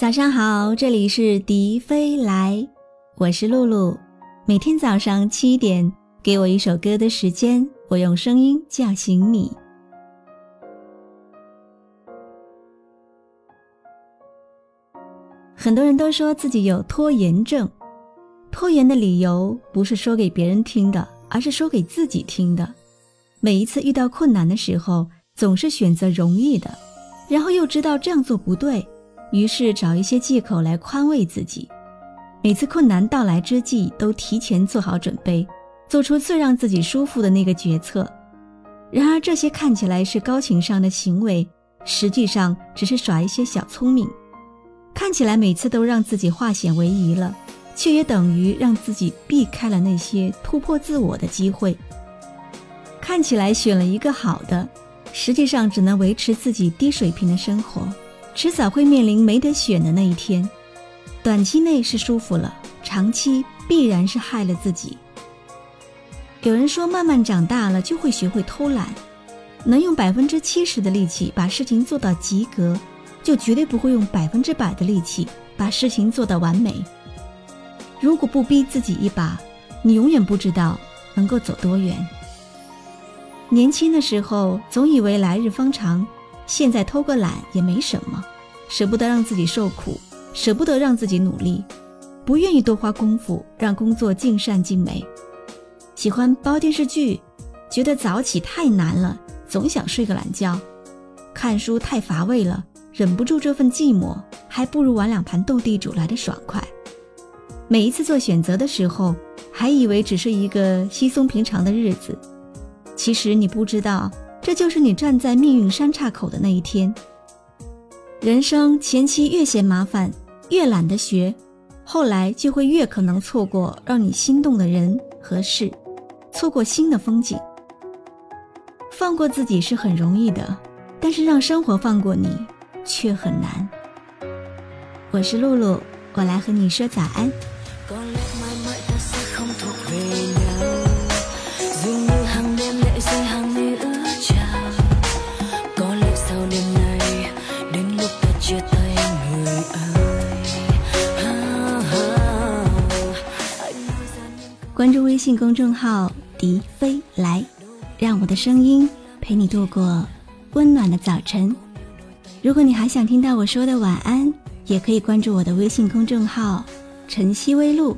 早上好，这里是笛飞来，我是露露。每天早上七点，给我一首歌的时间，我用声音叫醒你。很多人都说自己有拖延症，拖延的理由不是说给别人听的，而是说给自己听的。每一次遇到困难的时候，总是选择容易的，然后又知道这样做不对。于是找一些借口来宽慰自己，每次困难到来之际，都提前做好准备，做出最让自己舒服的那个决策。然而这些看起来是高情商的行为，实际上只是耍一些小聪明。看起来每次都让自己化险为夷了，却也等于让自己避开了那些突破自我的机会。看起来选了一个好的，实际上只能维持自己低水平的生活。迟早会面临没得选的那一天，短期内是舒服了，长期必然是害了自己。有人说，慢慢长大了就会学会偷懒，能用百分之七十的力气把事情做到及格，就绝对不会用百分之百的力气把事情做到完美。如果不逼自己一把，你永远不知道能够走多远。年轻的时候，总以为来日方长。现在偷个懒也没什么，舍不得让自己受苦，舍不得让自己努力，不愿意多花功夫让工作尽善尽美。喜欢煲电视剧，觉得早起太难了，总想睡个懒觉。看书太乏味了，忍不住这份寂寞，还不如玩两盘斗地主来的爽快。每一次做选择的时候，还以为只是一个稀松平常的日子，其实你不知道。这就是你站在命运三岔口的那一天。人生前期越嫌麻烦，越懒得学，后来就会越可能错过让你心动的人和事，错过新的风景。放过自己是很容易的，但是让生活放过你却很难。我是露露，我来和你说早安。信公众号“迪飞来”，让我的声音陪你度过温暖的早晨。如果你还想听到我说的晚安，也可以关注我的微信公众号“晨曦微露”。